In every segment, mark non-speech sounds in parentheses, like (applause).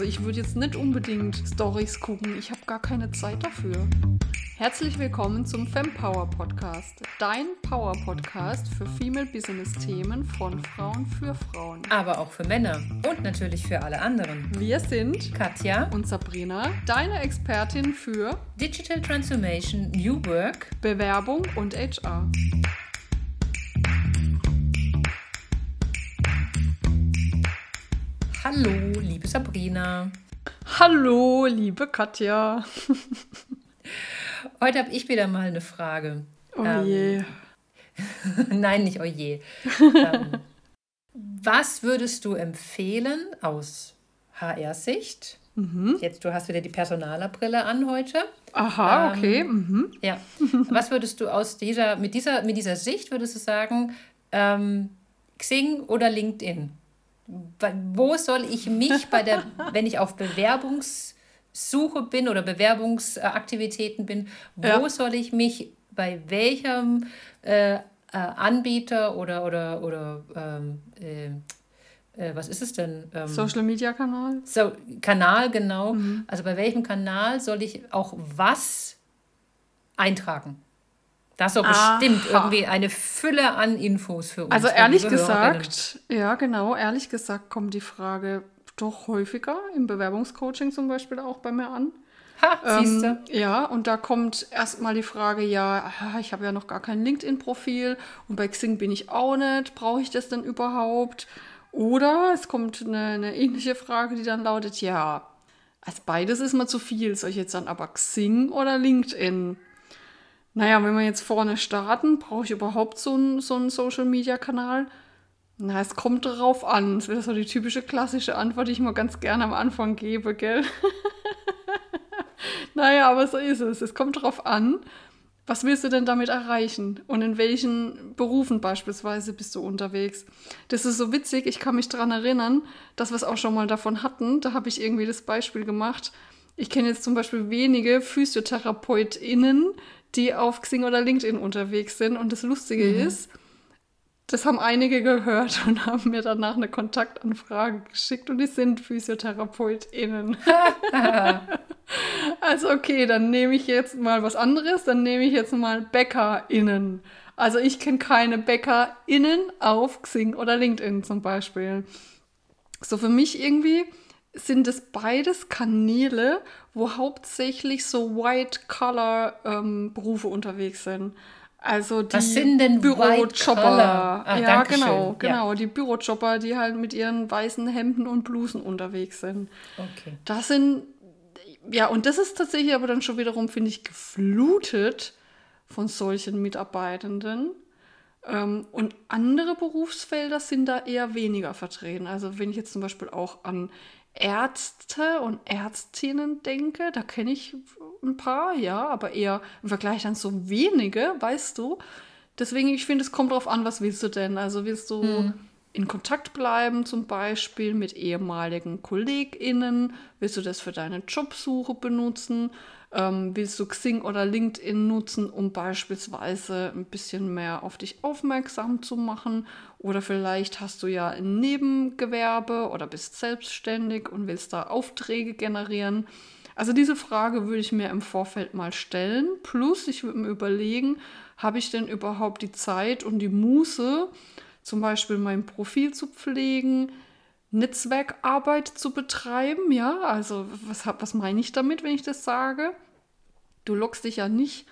Also ich würde jetzt nicht unbedingt Stories gucken. Ich habe gar keine Zeit dafür. Herzlich willkommen zum Fempower Podcast. Dein Power Podcast für Female Business Themen von Frauen für Frauen. Aber auch für Männer und natürlich für alle anderen. Wir sind Katja und Sabrina, deine Expertin für Digital Transformation, New Work, Bewerbung und HR. Hallo, liebe Sabrina. Hallo, liebe Katja. (laughs) Heute habe ich wieder mal eine Frage. Oh ähm, je. (laughs) Nein, nicht oh je. (laughs) ähm, was würdest du empfehlen aus HR-Sicht? Mhm. Jetzt, du hast wieder die Personalerbrille an heute. Aha, ähm, okay. Mhm. Ja. Was würdest du aus dieser, mit dieser, mit dieser Sicht, würdest du sagen, ähm, Xing oder LinkedIn? Wo soll ich mich bei der, (laughs) wenn ich auf Bewerbungssuche bin oder Bewerbungsaktivitäten bin, wo ja. soll ich mich bei welchem äh, äh, Anbieter oder, oder, oder ähm, äh, äh was ist es denn? Ähm, Social Media Kanal? So, Kanal, genau. Mhm. Also bei welchem Kanal soll ich auch was eintragen? Das ist so bestimmt irgendwie eine Fülle an Infos für uns. Also ehrlich gesagt, ja genau, ehrlich gesagt kommt die Frage doch häufiger im Bewerbungscoaching zum Beispiel auch bei mir an. Ha, siehst du. Ähm, ja, und da kommt erstmal die Frage, ja, ich habe ja noch gar kein LinkedIn-Profil und bei Xing bin ich auch nicht, brauche ich das denn überhaupt? Oder es kommt eine, eine ähnliche Frage, die dann lautet, ja, als beides ist mir zu viel, soll ich jetzt dann aber Xing oder LinkedIn? Naja, wenn wir jetzt vorne starten, brauche ich überhaupt so einen, so Social-Media-Kanal? Na, es kommt darauf an. Das wäre so die typische klassische Antwort, die ich mal ganz gerne am Anfang gebe, gell? (laughs) naja, aber so ist es. Es kommt darauf an, was willst du denn damit erreichen? Und in welchen Berufen beispielsweise bist du unterwegs? Das ist so witzig, ich kann mich daran erinnern, dass wir es auch schon mal davon hatten. Da habe ich irgendwie das Beispiel gemacht. Ich kenne jetzt zum Beispiel wenige PhysiotherapeutInnen, die auf Xing oder LinkedIn unterwegs sind. Und das Lustige mhm. ist, das haben einige gehört und (laughs) haben mir danach eine Kontaktanfrage geschickt und die sind PhysiotherapeutInnen. (laughs) also okay, dann nehme ich jetzt mal was anderes, dann nehme ich jetzt mal BäckerInnen. Also ich kenne keine BäckerInnen auf Xing oder LinkedIn zum Beispiel. So für mich irgendwie sind es beides Kanäle, wo hauptsächlich so White-Collar-Berufe ähm, unterwegs sind. Also die Was sind denn Bürojobber. Ah, ja, genau, genau. Ja. Die Bürojobber, die halt mit ihren weißen Hemden und Blusen unterwegs sind. Okay. Das sind, ja, und das ist tatsächlich aber dann schon wiederum, finde ich, geflutet von solchen Mitarbeitenden. Ähm, und andere Berufsfelder sind da eher weniger vertreten. Also wenn ich jetzt zum Beispiel auch an Ärzte und Ärztinnen denke, da kenne ich ein paar, ja, aber eher im Vergleich dann so wenige, weißt du. Deswegen, ich finde, es kommt darauf an, was willst du denn? Also willst du hm. in Kontakt bleiben, zum Beispiel mit ehemaligen KollegInnen? Willst du das für deine Jobsuche benutzen? Ähm, willst du Xing oder LinkedIn nutzen, um beispielsweise ein bisschen mehr auf dich aufmerksam zu machen? Oder vielleicht hast du ja ein Nebengewerbe oder bist selbstständig und willst da Aufträge generieren. Also diese Frage würde ich mir im Vorfeld mal stellen. Plus, ich würde mir überlegen, habe ich denn überhaupt die Zeit und die Muße, zum Beispiel mein Profil zu pflegen? Netzwerkarbeit zu betreiben, ja, also was, was meine ich damit, wenn ich das sage? Du loggst dich ja nicht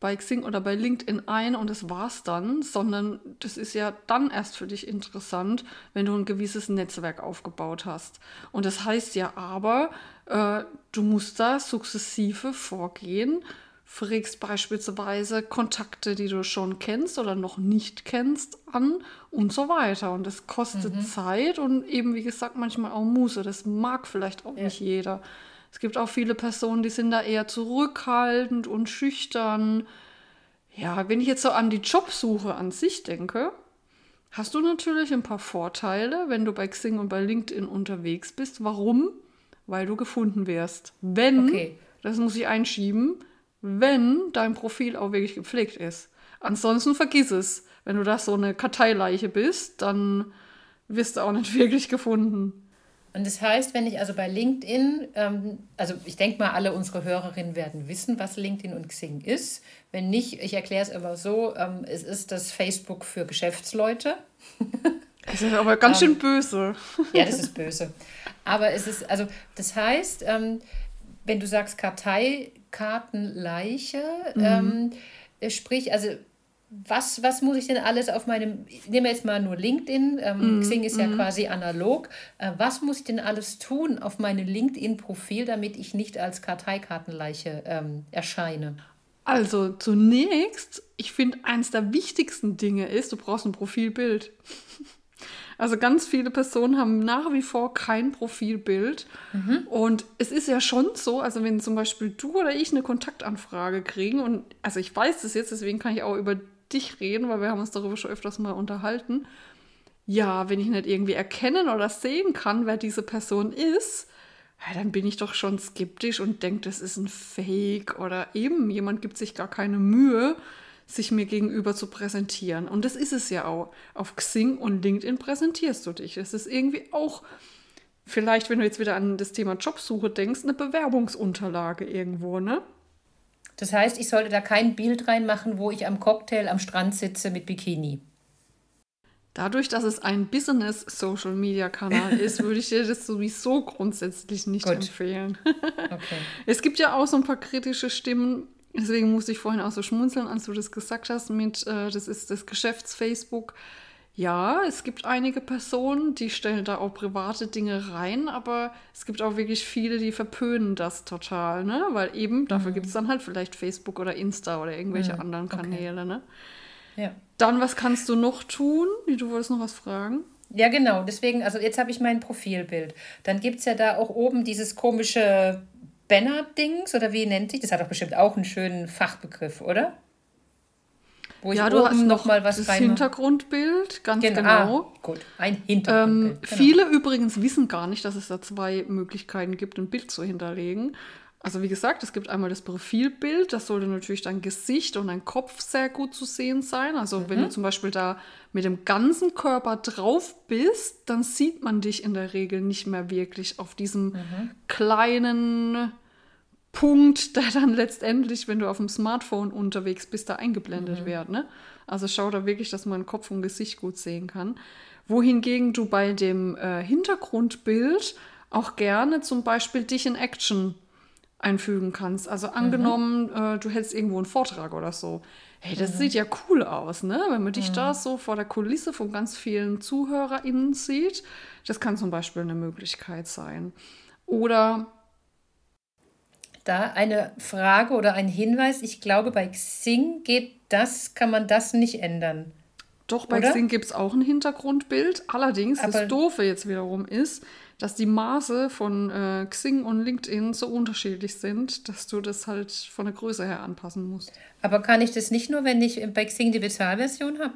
bei Xing oder bei LinkedIn ein und das war's dann, sondern das ist ja dann erst für dich interessant, wenn du ein gewisses Netzwerk aufgebaut hast. Und das heißt ja aber, äh, du musst da sukzessive vorgehen fragst beispielsweise Kontakte, die du schon kennst oder noch nicht kennst, an und so weiter. Und das kostet mhm. Zeit und eben, wie gesagt, manchmal auch Muße. Das mag vielleicht auch ja. nicht jeder. Es gibt auch viele Personen, die sind da eher zurückhaltend und schüchtern. Ja, wenn ich jetzt so an die Jobsuche an sich denke, hast du natürlich ein paar Vorteile, wenn du bei Xing und bei LinkedIn unterwegs bist. Warum? Weil du gefunden wirst. Wenn, okay. das muss ich einschieben, wenn dein Profil auch wirklich gepflegt ist. Ansonsten vergiss es. Wenn du da so eine Karteileiche bist, dann wirst du auch nicht (laughs) wirklich gefunden. Und das heißt, wenn ich also bei LinkedIn, ähm, also ich denke mal, alle unsere Hörerinnen werden wissen, was LinkedIn und Xing ist. Wenn nicht, ich erkläre es immer so, ähm, es ist das Facebook für Geschäftsleute. (laughs) Das ist aber ganz schön ähm, böse. (laughs) Ja, das ist böse. Aber es ist, also das heißt, ähm, wenn du sagst Karteikartenleiche, mhm. ähm, sprich, also was, was muss ich denn alles auf meinem, ich nehme jetzt mal nur LinkedIn, ähm, mm, Xing ist ja mm. quasi analog, äh, was muss ich denn alles tun auf meinem LinkedIn-Profil, damit ich nicht als Karteikartenleiche ähm, erscheine? Also zunächst, ich finde, eines der wichtigsten Dinge ist, du brauchst ein Profilbild. (laughs) Also ganz viele Personen haben nach wie vor kein Profilbild. Mhm. Und es ist ja schon so, also wenn zum Beispiel du oder ich eine Kontaktanfrage kriegen, und also ich weiß das jetzt, deswegen kann ich auch über dich reden, weil wir haben uns darüber schon öfters mal unterhalten. Ja, wenn ich nicht irgendwie erkennen oder sehen kann, wer diese Person ist, ja, dann bin ich doch schon skeptisch und denke, das ist ein Fake oder eben jemand gibt sich gar keine Mühe, sich mir gegenüber zu präsentieren. Und das ist es ja auch. Auf Xing und LinkedIn präsentierst du dich. Das ist irgendwie auch, vielleicht, wenn du jetzt wieder an das Thema Jobsuche denkst, eine Bewerbungsunterlage irgendwo, ne? Das heißt, ich sollte da kein Bild reinmachen, wo ich am Cocktail am Strand sitze mit Bikini. Dadurch, dass es ein Business-Social-Media-Kanal (laughs) ist, würde ich dir das sowieso grundsätzlich nicht Gut. empfehlen. okay. (laughs) Es gibt ja auch so ein paar kritische Stimmen, deswegen musste ich vorhin auch so schmunzeln, als du das gesagt hast, mit, äh, das ist das Geschäfts-Facebook. Ja, es gibt einige Personen, die stellen da auch private Dinge rein, aber es gibt auch wirklich viele, die verpönen das total, ne? Weil eben, dafür mhm. gibt es dann halt vielleicht Facebook oder Insta oder irgendwelche mhm. anderen Kanäle, okay. ne? Ja. Dann, was kannst du noch tun? Du wolltest noch was fragen? Ja, genau. Deswegen, also jetzt habe ich mein Profilbild. Dann gibt es ja da auch oben dieses komische Banner-Dings, oder wie nennt sich? Das hat doch bestimmt auch einen schönen Fachbegriff, oder? Wo ja, du hast noch mal was das reinmache. Hintergrundbild, ganz genau. genau. Ah, gut, ein Hintergrundbild. Ähm, genau. Viele übrigens wissen gar nicht, dass es da zwei Möglichkeiten gibt, ein Bild zu hinterlegen. Also wie gesagt, es gibt einmal das Profilbild, das sollte natürlich dein Gesicht und dein Kopf sehr gut zu sehen sein. Also mhm. wenn du zum Beispiel da mit dem ganzen Körper drauf bist, dann sieht man dich in der Regel nicht mehr wirklich auf diesem mhm. kleinen Punkt, der dann letztendlich, wenn du auf dem Smartphone unterwegs bist, da eingeblendet mhm. wird. Ne? Also schau da wirklich, dass man Kopf und Gesicht gut sehen kann. Wohingegen du bei dem äh, Hintergrundbild auch gerne zum Beispiel dich in Action einfügen kannst. Also mhm. angenommen, mhm. äh, du hältst irgendwo einen Vortrag oder so. Hey, das mhm. sieht ja cool aus, ne? Wenn man dich mhm. da so vor der Kulisse von ganz vielen ZuhörerInnen sieht. Das kann zum Beispiel eine Möglichkeit sein. Oder da eine Frage oder ein Hinweis. Ich glaube, bei Xing geht das, kann man das nicht ändern. Doch, bei oder? Xing gibt es auch ein Hintergrundbild. Allerdings, Aber das Doofe jetzt wiederum ist, dass die Maße von äh, Xing und LinkedIn so unterschiedlich sind, dass du das halt von der Größe her anpassen musst. Aber kann ich das nicht nur, wenn ich bei Xing die Bezahlversion habe?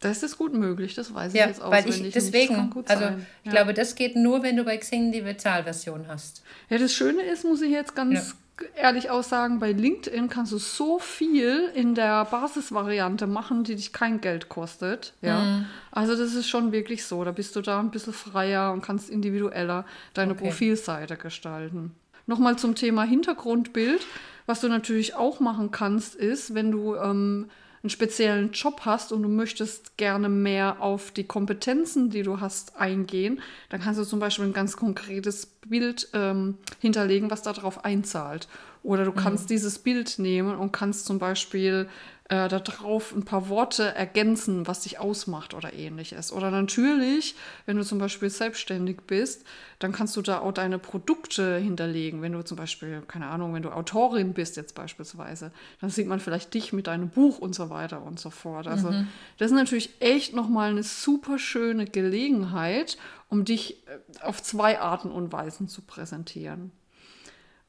Das ist gut möglich, das weiß ich ja, jetzt weil ich deswegen, nicht. also sein. ich ja. glaube, das geht nur, wenn du bei Xing die Bezahlversion hast. Ja, das Schöne ist, muss ich jetzt ganz ehrlich auch sagen, bei LinkedIn kannst du so viel in der Basisvariante machen, die dich kein Geld kostet. Ja. Mhm. Also das ist schon wirklich so. Da bist du da ein bisschen freier und kannst individueller deine okay. Profilseite gestalten. Nochmal zum Thema Hintergrundbild. Was du natürlich auch machen kannst, ist, wenn du ähm, einen speziellen Job hast und du möchtest gerne mehr auf die Kompetenzen, die du hast, eingehen, dann kannst du zum Beispiel ein ganz konkretes Bild ähm, hinterlegen, was darauf einzahlt. Oder du kannst mhm. dieses Bild nehmen und kannst zum Beispiel äh, darauf ein paar Worte ergänzen, was dich ausmacht oder ähnliches. Oder natürlich, wenn du zum Beispiel selbstständig bist, dann kannst du da auch deine Produkte hinterlegen. Wenn du zum Beispiel, keine Ahnung, wenn du Autorin bist jetzt beispielsweise, dann sieht man vielleicht dich mit deinem Buch und so weiter und so fort. Also mhm. das ist natürlich echt nochmal eine super schöne Gelegenheit, um dich äh, auf zwei Arten und Weisen zu präsentieren.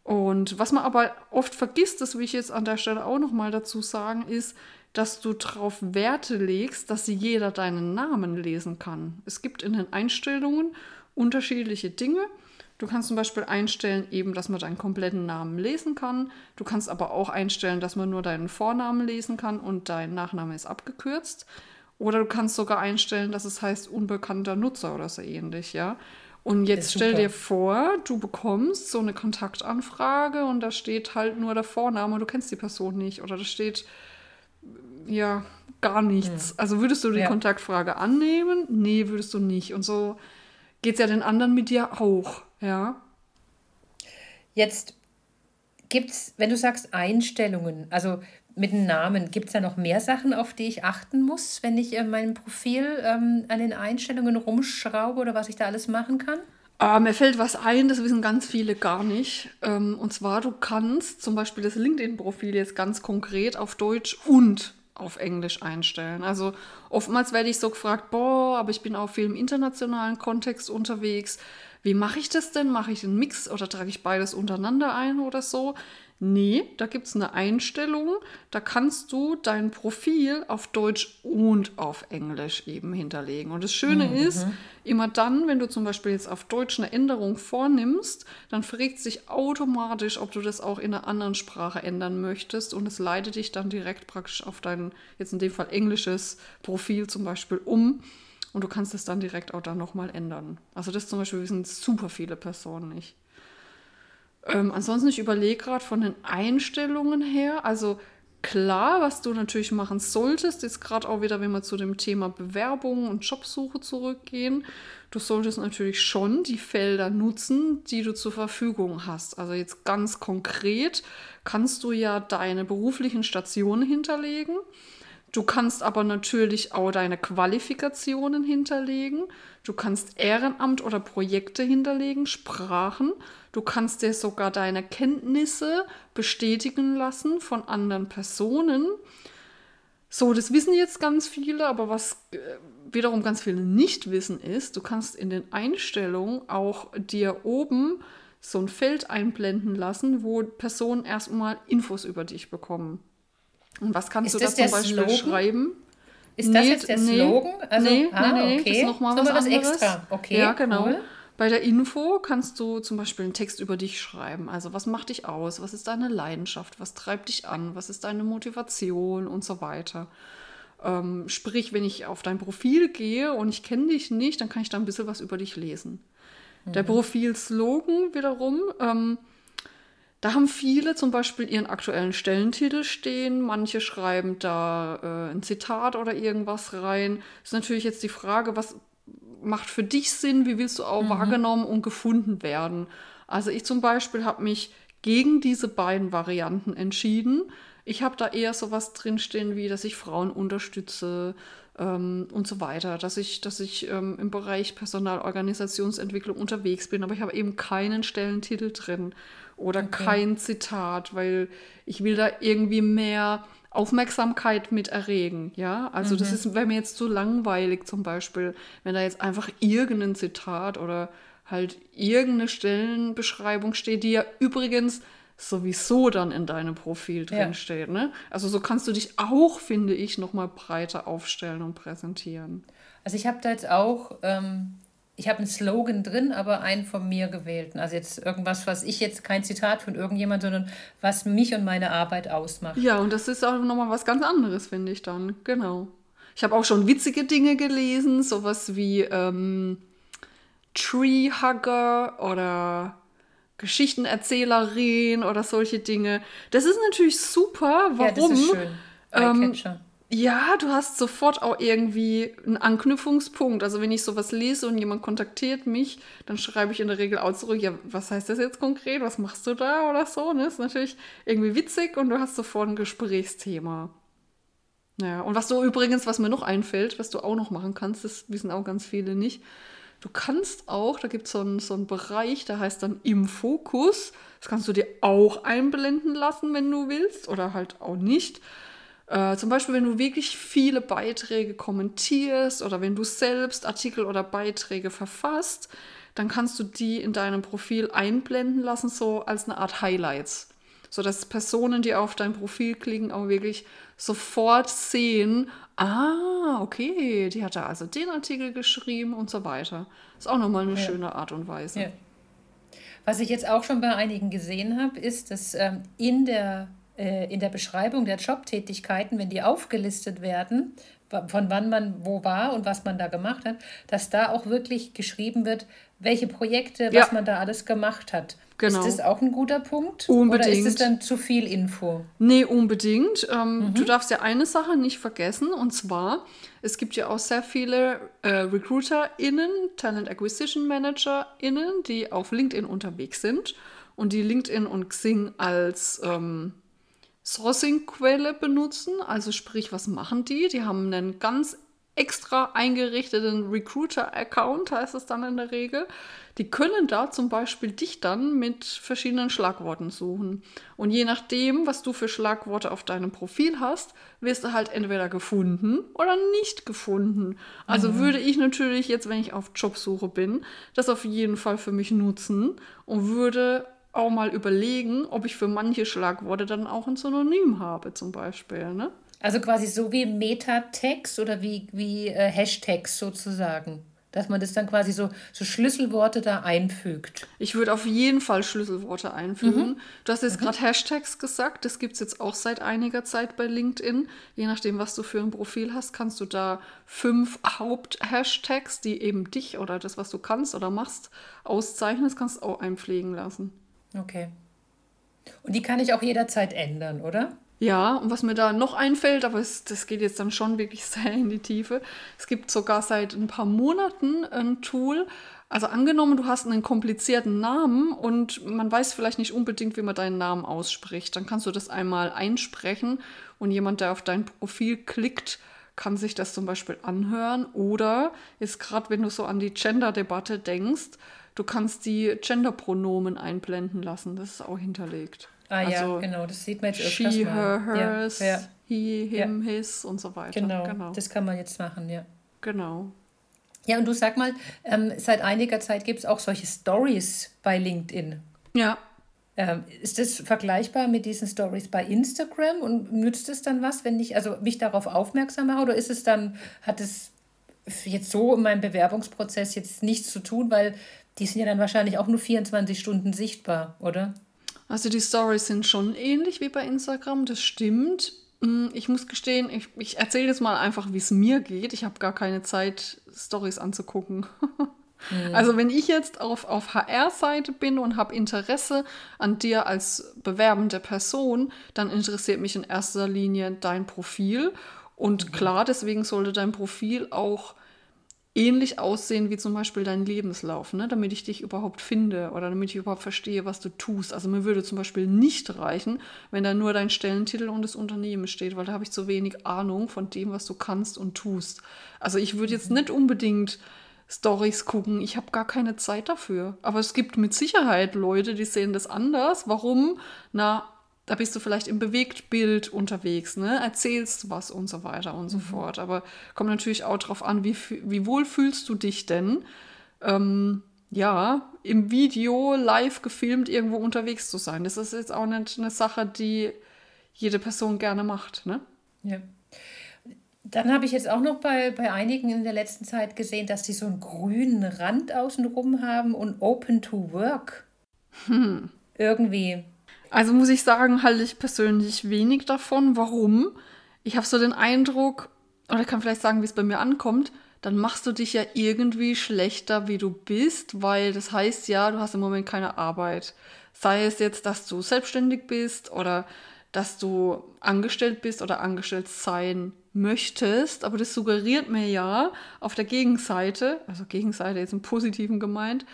Und was man aber oft vergisst, das will ich jetzt an der Stelle auch nochmal dazu sagen, ist, dass du darauf Werte legst, dass jeder deinen Namen lesen kann. Es gibt in den Einstellungen unterschiedliche Dinge. Du kannst zum Beispiel einstellen, eben, dass man deinen kompletten Namen lesen kann. Du kannst aber auch einstellen, dass man nur deinen Vornamen lesen kann und dein Nachname ist abgekürzt. Oder du kannst sogar einstellen, dass es heißt unbekannter Nutzer oder so ähnlich, ja. Und jetzt stell dir vor, du bekommst so eine Kontaktanfrage und da steht halt nur der Vorname und du kennst die Person nicht. Oder da steht ja gar nichts. Hm. Also würdest du die ja. Kontaktfrage annehmen? Nee, würdest du nicht. Und so geht es ja den anderen mit dir auch, ja. Jetzt gibt es, wenn du sagst Einstellungen, also mit dem Namen, gibt es da noch mehr Sachen, auf die ich achten muss, wenn ich in meinem Profil ähm, an den Einstellungen rumschraube oder was ich da alles machen kann? Äh, mir fällt was ein, das wissen ganz viele gar nicht. Ähm, und zwar, du kannst zum Beispiel das LinkedIn-Profil jetzt ganz konkret auf Deutsch und auf Englisch einstellen. Also oftmals werde ich so gefragt, boah, aber ich bin auch viel im internationalen Kontext unterwegs. Wie mache ich das denn? Mache ich einen Mix oder trage ich beides untereinander ein oder so? Nee, da gibt es eine Einstellung, da kannst du dein Profil auf Deutsch und auf Englisch eben hinterlegen. Und das Schöne mhm. ist, immer dann, wenn du zum Beispiel jetzt auf Deutsch eine Änderung vornimmst, dann fragt sich automatisch, ob du das auch in einer anderen Sprache ändern möchtest. Und es leitet dich dann direkt praktisch auf dein, jetzt in dem Fall englisches Profil zum Beispiel um. Und du kannst es dann direkt auch dann nochmal ändern. Also das zum Beispiel wissen super viele Personen nicht. Ähm, ansonsten, ich überlege gerade von den Einstellungen her, also klar, was du natürlich machen solltest, ist gerade auch wieder, wenn wir zu dem Thema Bewerbung und Jobsuche zurückgehen, du solltest natürlich schon die Felder nutzen, die du zur Verfügung hast. Also jetzt ganz konkret kannst du ja deine beruflichen Stationen hinterlegen. Du kannst aber natürlich auch deine Qualifikationen hinterlegen. Du kannst Ehrenamt oder Projekte hinterlegen, Sprachen. Du kannst dir sogar deine Kenntnisse bestätigen lassen von anderen Personen. So, das wissen jetzt ganz viele, aber was äh, wiederum ganz viele nicht wissen ist, du kannst in den Einstellungen auch dir oben so ein Feld einblenden lassen, wo Personen erstmal Infos über dich bekommen. Und was kannst ist du da zum Beispiel Slogan? schreiben? Ist das nee, jetzt der Slogan? Also, nee, ah, nee, nee, okay. das ist nochmal was, was extra. Okay, ja, genau. Cool. Bei der Info kannst du zum Beispiel einen Text über dich schreiben. Also was macht dich aus? Was ist deine Leidenschaft? Was treibt dich an? Was ist deine Motivation und so weiter? Ähm, sprich, wenn ich auf dein Profil gehe und ich kenne dich nicht, dann kann ich da ein bisschen was über dich lesen. Mhm. Der Profilslogan wiederum ähm, da haben viele zum Beispiel ihren aktuellen Stellentitel stehen. Manche schreiben da äh, ein Zitat oder irgendwas rein. Ist natürlich jetzt die Frage, was macht für dich Sinn? Wie willst du auch mhm. wahrgenommen und gefunden werden? Also ich zum Beispiel habe mich gegen diese beiden Varianten entschieden. Ich habe da eher sowas drinstehen, wie dass ich Frauen unterstütze ähm, und so weiter, dass ich, dass ich ähm, im Bereich Personalorganisationsentwicklung unterwegs bin, aber ich habe eben keinen Stellentitel drin oder okay. kein Zitat, weil ich will da irgendwie mehr Aufmerksamkeit mit erregen, ja. Also mhm. das wäre mir jetzt zu langweilig zum Beispiel, wenn da jetzt einfach irgendein Zitat oder halt irgendeine Stellenbeschreibung steht, die ja übrigens sowieso dann in deinem Profil drin ja. steht. Ne? Also so kannst du dich auch, finde ich, noch mal breiter aufstellen und präsentieren. Also ich habe da jetzt auch ähm, ich habe einen Slogan drin, aber einen von mir gewählten. Also jetzt irgendwas, was ich jetzt kein Zitat von irgendjemand, sondern was mich und meine Arbeit ausmacht. Ja, und das ist auch nochmal was ganz anderes, finde ich dann. Genau. Ich habe auch schon witzige Dinge gelesen, sowas wie ähm, Treehugger oder Geschichtenerzählerin oder solche Dinge. Das ist natürlich super. Warum? Ja, das ist schön. Ähm, ja, du hast sofort auch irgendwie einen Anknüpfungspunkt. Also wenn ich sowas lese und jemand kontaktiert mich, dann schreibe ich in der Regel auch zurück, ja, was heißt das jetzt konkret? Was machst du da oder so? Ne? Ist natürlich irgendwie witzig und du hast sofort ein Gesprächsthema. Ja, und was du übrigens, was mir noch einfällt, was du auch noch machen kannst, das wissen auch ganz viele nicht. Du kannst auch, da gibt es so einen, so einen Bereich, der heißt dann im Fokus. Das kannst du dir auch einblenden lassen, wenn du willst, oder halt auch nicht. Äh, zum Beispiel, wenn du wirklich viele Beiträge kommentierst oder wenn du selbst Artikel oder Beiträge verfasst, dann kannst du die in deinem Profil einblenden lassen, so als eine Art Highlights. Sodass Personen, die auf dein Profil klicken, auch wirklich sofort sehen, ah, okay, die hat da also den Artikel geschrieben und so weiter. Ist auch nochmal eine ja. schöne Art und Weise. Ja. Was ich jetzt auch schon bei einigen gesehen habe, ist, dass ähm, in der in der Beschreibung der Jobtätigkeiten, wenn die aufgelistet werden, von wann man wo war und was man da gemacht hat, dass da auch wirklich geschrieben wird, welche Projekte, was ja. man da alles gemacht hat. Genau. Ist das auch ein guter Punkt? Unbedingt. Oder ist es dann zu viel Info? Nee, unbedingt. Ähm, mhm. Du darfst ja eine Sache nicht vergessen, und zwar, es gibt ja auch sehr viele äh, RecruiterInnen, Talent Acquisition ManagerInnen, die auf LinkedIn unterwegs sind und die LinkedIn und Xing als ähm, Sourcing-Quelle benutzen. Also sprich, was machen die? Die haben einen ganz extra eingerichteten Recruiter-Account, heißt es dann in der Regel. Die können da zum Beispiel dich dann mit verschiedenen Schlagworten suchen. Und je nachdem, was du für Schlagworte auf deinem Profil hast, wirst du halt entweder gefunden oder nicht gefunden. Also mhm. würde ich natürlich jetzt, wenn ich auf Jobsuche bin, das auf jeden Fall für mich nutzen und würde auch mal überlegen, ob ich für manche Schlagworte dann auch ein Synonym habe, zum Beispiel. Ne? Also quasi so wie Metatext oder wie, wie äh, Hashtags sozusagen. Dass man das dann quasi so, so Schlüsselworte da einfügt. Ich würde auf jeden Fall Schlüsselworte einfügen. Mhm. Du hast jetzt mhm. gerade Hashtags gesagt. Das gibt es jetzt auch seit einiger Zeit bei LinkedIn. Je nachdem, was du für ein Profil hast, kannst du da fünf Haupt-Hashtags, die eben dich oder das, was du kannst oder machst, auszeichnen. Das kannst du auch einpflegen lassen. Okay. Und die kann ich auch jederzeit ändern, oder? Ja, und was mir da noch einfällt, aber es, das geht jetzt dann schon wirklich (laughs) sehr in die Tiefe. Es gibt sogar seit ein paar Monaten ein Tool. Also angenommen, du hast einen komplizierten Namen und man weiß vielleicht nicht unbedingt, wie man deinen Namen ausspricht. Dann kannst du das einmal einsprechen und jemand, der auf dein Profil klickt, kann sich das zum Beispiel anhören. Oder ist gerade, wenn du so an die Gender-Debatte denkst, du kannst die Gender-Pronomen einblenden lassen. Das ist auch hinterlegt. Ah also ja, genau, das sieht man jetzt öfters she, her, hers, ja, ja. he, him, ja. his und so weiter. Genau, genau, das kann man jetzt machen, ja. Genau. Ja, und du sag mal, ähm, seit einiger Zeit gibt es auch solche Stories bei LinkedIn. Ja. Ähm, ist das vergleichbar mit diesen Stories bei Instagram und nützt es dann was, wenn ich also mich darauf aufmerksam mache oder ist es dann, hat es jetzt so in meinem Bewerbungsprozess jetzt nichts zu tun, weil die sind ja dann wahrscheinlich auch nur 24 Stunden sichtbar, oder? Also die Stories sind schon ähnlich wie bei Instagram, das stimmt. Mm, ich muss gestehen, ich, ich erzähle jetzt mal einfach, wie es mir geht. Ich habe gar keine Zeit, Stories anzugucken. Mhm. Also wenn ich jetzt auf, auf HR-Seite bin und habe Interesse an dir als bewerbende Person, dann interessiert mich in erster Linie dein Profil. Und mhm. klar, deswegen sollte dein Profil auch ähnlich aussehen wie zum Beispiel dein Lebenslauf, ne? damit ich dich überhaupt finde oder damit ich überhaupt verstehe, was du tust. Also mir würde zum Beispiel nicht reichen, wenn da nur dein Stellentitel und das Unternehmen steht, weil da habe ich zu wenig Ahnung von dem, was du kannst und tust. Also ich würde jetzt mhm. nicht unbedingt Stories gucken. Ich habe gar keine Zeit dafür. Aber es gibt mit Sicherheit Leute, die sehen das anders. Warum? Na, da bist du vielleicht im Bewegtbild unterwegs, ne? erzählst was und so weiter und so mhm. fort. Aber kommt natürlich auch darauf an, wie, wie wohl fühlst du dich denn, ähm, ja, im Video live gefilmt irgendwo unterwegs zu sein. Das ist jetzt auch nicht eine Sache, die jede Person gerne macht. Ne? Ja. Dann habe ich jetzt auch noch bei, bei einigen in der letzten Zeit gesehen, dass die so einen grünen Rand außenrum haben und Open to Work. Hm. Irgendwie also muss ich sagen, halte ich persönlich wenig davon. Warum? Ich habe so den Eindruck, oder ich kann vielleicht sagen, wie es bei mir ankommt, dann machst du dich ja irgendwie schlechter, wie du bist, weil das heißt ja, du hast im Moment keine Arbeit. Sei es jetzt, dass du selbstständig bist oder dass du angestellt bist oder angestellt sein möchtest, aber das suggeriert mir ja auf der Gegenseite, also Gegenseite jetzt im Positiven gemeint,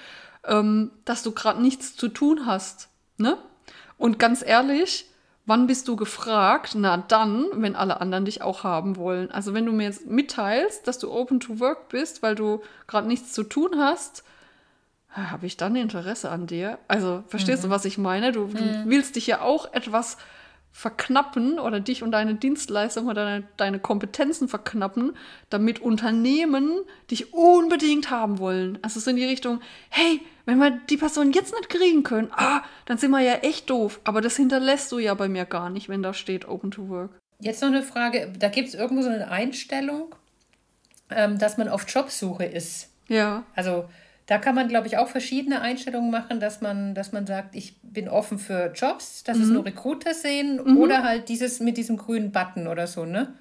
ähm, dass du gerade nichts zu tun hast. Ne? Und ganz ehrlich, wann bist du gefragt? Na dann, wenn alle anderen dich auch haben wollen. Also wenn du mir jetzt mitteilst, dass du open to work bist, weil du gerade nichts zu tun hast, habe ich dann Interesse an dir? Also verstehst mhm. du, was ich meine? Du, du mhm. willst dich ja auch etwas verknappen oder dich und deine Dienstleistung oder deine, deine Kompetenzen verknappen, damit Unternehmen dich unbedingt haben wollen. Also so in die Richtung, hey, wenn wir die Person jetzt nicht kriegen können, ah, dann sind wir ja echt doof. Aber das hinterlässt du ja bei mir gar nicht, wenn da steht Open to Work. Jetzt noch eine Frage, da gibt es irgendwo so eine Einstellung, ähm, dass man auf Jobsuche ist. Ja. Also da kann man, glaube ich, auch verschiedene Einstellungen machen, dass man, dass man sagt, ich bin offen für Jobs, dass mhm. es nur Recruiter sehen mhm. oder halt dieses mit diesem grünen Button oder so, ne?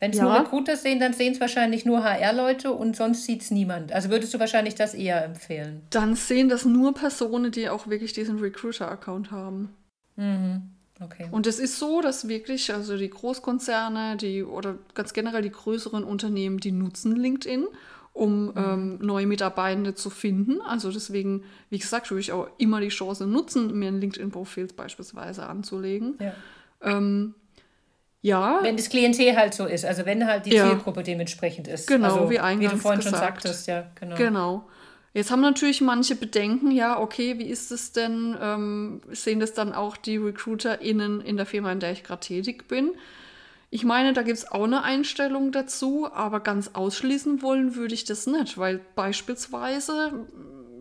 Wenn es ja. nur Recruiter sehen, dann sehen es wahrscheinlich nur HR-Leute und sonst sieht es niemand. Also würdest du wahrscheinlich das eher empfehlen? Dann sehen das nur Personen, die auch wirklich diesen Recruiter-Account haben. Mhm. Okay. Und es ist so, dass wirklich, also die Großkonzerne, die oder ganz generell die größeren Unternehmen, die nutzen LinkedIn, um mhm. ähm, neue Mitarbeitende zu finden. Also deswegen, wie gesagt, würde ich auch immer die Chance nutzen, mir ein LinkedIn-Profil beispielsweise anzulegen. Ja. Ähm, ja. Wenn das Klientel halt so ist, also wenn halt die ja. Zielgruppe dementsprechend ist. Genau, also, wie eingangs Wie du vorhin gesagt. schon sagtest, ja, genau. Genau. Jetzt haben natürlich manche Bedenken, ja, okay, wie ist es denn? Ähm, sehen das dann auch die RecruiterInnen in der Firma, in der ich gerade tätig bin? Ich meine, da gibt es auch eine Einstellung dazu, aber ganz ausschließen wollen würde ich das nicht, weil beispielsweise,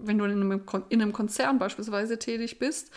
wenn du in einem, in einem Konzern beispielsweise tätig bist,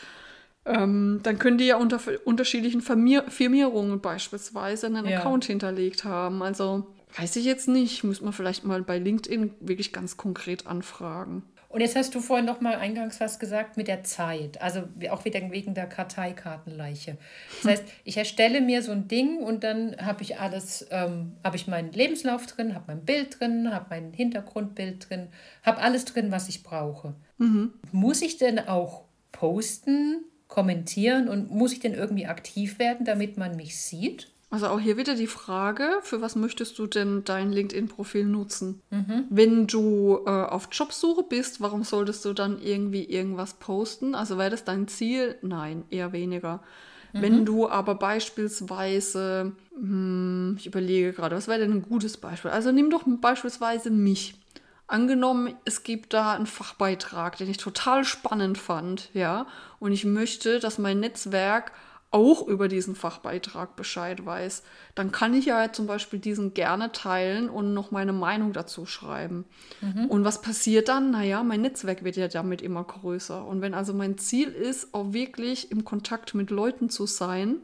ähm, dann können die ja unter unterschiedlichen Firmierungen beispielsweise einen ja. Account hinterlegt haben. Also weiß ich jetzt nicht, muss man vielleicht mal bei LinkedIn wirklich ganz konkret anfragen. Und jetzt hast du vorhin noch mal eingangs was gesagt mit der Zeit, also auch wieder wegen der Karteikartenleiche. Das heißt, ich erstelle mir so ein Ding und dann habe ich alles, ähm, habe ich meinen Lebenslauf drin, habe mein Bild drin, habe mein Hintergrundbild drin, habe alles drin, was ich brauche. Mhm. Muss ich denn auch posten, kommentieren und muss ich denn irgendwie aktiv werden, damit man mich sieht? Also auch hier wieder die Frage, für was möchtest du denn dein LinkedIn-Profil nutzen? Mhm. Wenn du äh, auf Jobsuche bist, warum solltest du dann irgendwie irgendwas posten? Also wäre das dein Ziel? Nein, eher weniger. Mhm. Wenn du aber beispielsweise, hm, ich überlege gerade, was wäre denn ein gutes Beispiel? Also nimm doch beispielsweise mich. Angenommen, es gibt da einen Fachbeitrag, den ich total spannend fand, ja, und ich möchte, dass mein Netzwerk auch über diesen Fachbeitrag Bescheid weiß, dann kann ich ja zum Beispiel diesen gerne teilen und noch meine Meinung dazu schreiben. Mhm. Und was passiert dann? Naja, mein Netzwerk wird ja damit immer größer. Und wenn also mein Ziel ist, auch wirklich im Kontakt mit Leuten zu sein,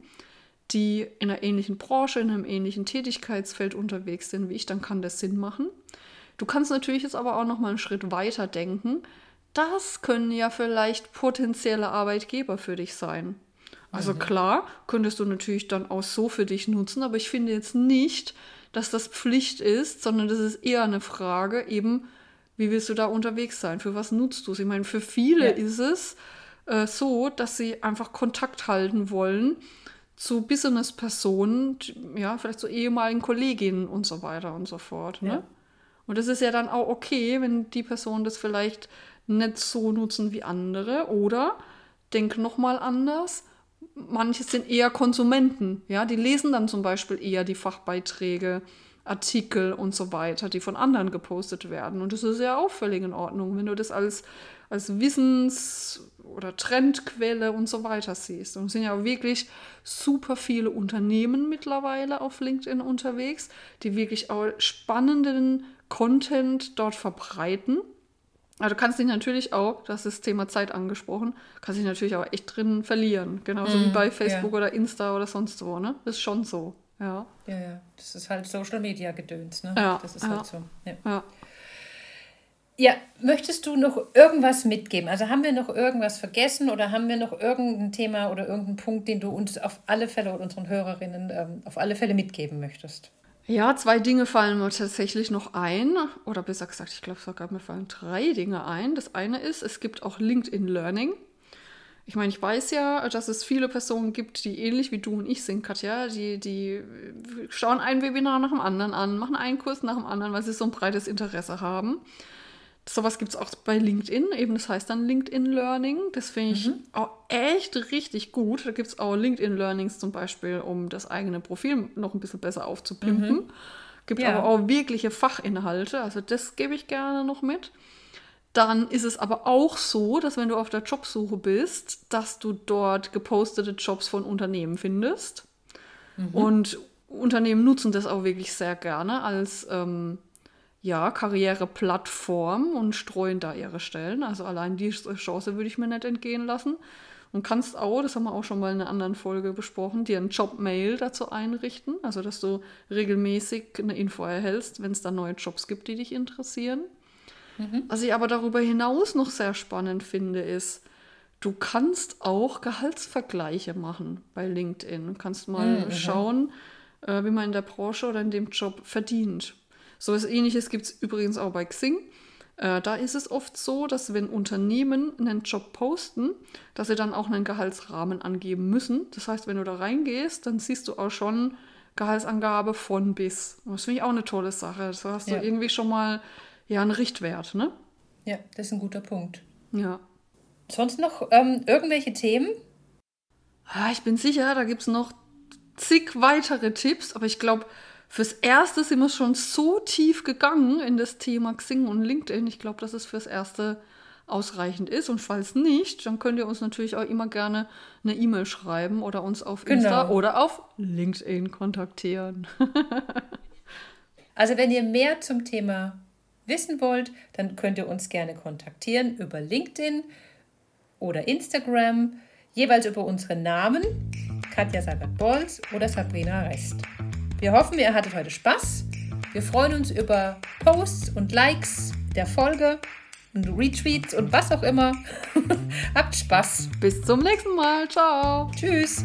die in einer ähnlichen Branche, in einem ähnlichen Tätigkeitsfeld unterwegs sind wie ich, dann kann das Sinn machen. Du kannst natürlich jetzt aber auch noch mal einen Schritt weiter denken. Das können ja vielleicht potenzielle Arbeitgeber für dich sein. Also mhm. klar, könntest du natürlich dann auch so für dich nutzen, aber ich finde jetzt nicht, dass das Pflicht ist, sondern das ist eher eine Frage, eben, wie willst du da unterwegs sein? Für was nutzt du es? Ich meine, für viele ja. ist es äh, so, dass sie einfach Kontakt halten wollen zu Business-Personen, ja, vielleicht zu ehemaligen Kolleginnen und so weiter und so fort. Ne? Ja. Und das ist ja dann auch okay, wenn die Personen das vielleicht nicht so nutzen wie andere oder denk noch mal anders manche sind eher Konsumenten, ja, die lesen dann zum Beispiel eher die Fachbeiträge, Artikel und so weiter, die von anderen gepostet werden. Und das ist ja auch völlig in Ordnung, wenn du das als, als Wissens- oder Trendquelle und so weiter siehst. Und es sind ja wirklich super viele Unternehmen mittlerweile auf LinkedIn unterwegs, die wirklich auch spannenden Content dort verbreiten. Also du kannst dich natürlich auch, das ist das Thema Zeit angesprochen, kannst dich natürlich auch echt drin verlieren. Genauso mm, wie bei Facebook ja. oder Insta oder sonst wo, ne? Das ist schon so, ja. Ja, ja. Das ist halt Social Media Gedöns, ne? Ja. Das ist ja. halt so. Ja. ja. Ja, möchtest du noch irgendwas mitgeben? Also haben wir noch irgendwas vergessen oder haben wir noch irgendein Thema oder irgendeinen Punkt, den du uns auf alle Fälle und unseren Hörerinnen ähm, auf alle Fälle mitgeben möchtest? Ja, zwei Dinge fallen mir tatsächlich noch ein. Oder besser gesagt, ich glaube sogar, mir fallen drei Dinge ein. Das eine ist, es gibt auch LinkedIn Learning. Ich meine, ich weiß ja, dass es viele Personen gibt, die ähnlich wie du und ich sind, Katja, die, die schauen ein Webinar nach dem anderen an, machen einen Kurs nach dem anderen, weil sie so ein breites Interesse haben. Sowas gibt es auch bei LinkedIn, eben das heißt dann LinkedIn Learning. Das finde ich mhm. auch echt richtig gut. Da gibt es auch LinkedIn Learnings zum Beispiel, um das eigene Profil noch ein bisschen besser aufzupimpen. Mhm. Gibt ja. aber auch wirkliche Fachinhalte, also das gebe ich gerne noch mit. Dann ist es aber auch so, dass wenn du auf der Jobsuche bist, dass du dort gepostete Jobs von Unternehmen findest. Mhm. Und Unternehmen nutzen das auch wirklich sehr gerne als ähm, ja, Karriereplattform und streuen da ihre Stellen. Also allein die Chance würde ich mir nicht entgehen lassen. Und kannst auch, das haben wir auch schon mal in einer anderen Folge besprochen, dir ein Jobmail dazu einrichten. Also, dass du regelmäßig eine Info erhältst, wenn es da neue Jobs gibt, die dich interessieren. Mhm. Was ich aber darüber hinaus noch sehr spannend finde, ist, du kannst auch Gehaltsvergleiche machen bei LinkedIn. Du kannst mal mhm. schauen, äh, wie man in der Branche oder in dem Job verdient. So etwas ähnliches gibt es übrigens auch bei Xing. Äh, da ist es oft so, dass wenn Unternehmen einen Job posten, dass sie dann auch einen Gehaltsrahmen angeben müssen. Das heißt, wenn du da reingehst, dann siehst du auch schon Gehaltsangabe von bis. Das finde ich auch eine tolle Sache. So hast ja. du irgendwie schon mal ja, einen Richtwert, ne? Ja, das ist ein guter Punkt. Ja. Sonst noch ähm, irgendwelche Themen? Ah, ich bin sicher, da gibt es noch zig weitere Tipps, aber ich glaube, fürs Erste sind wir schon so tief gegangen in das Thema Xing und LinkedIn. Ich glaube, dass es fürs Erste ausreichend ist. Und falls nicht, dann könnt ihr uns natürlich auch immer gerne eine E-Mail schreiben oder uns auf genau. Insta oder auf LinkedIn kontaktieren. (laughs) also wenn ihr mehr zum Thema wissen wollt, dann könnt ihr uns gerne kontaktieren über LinkedIn oder Instagram, jeweils über unsere Namen, Katja Sagat-Bolz oder Sabrina Rest. Wir hoffen, ihr hattet heute Spaß. Wir freuen uns über Posts und Likes der Folge und Retweets und was auch immer. (laughs) Habt Spaß. Bis zum nächsten Mal. Ciao. Tschüss.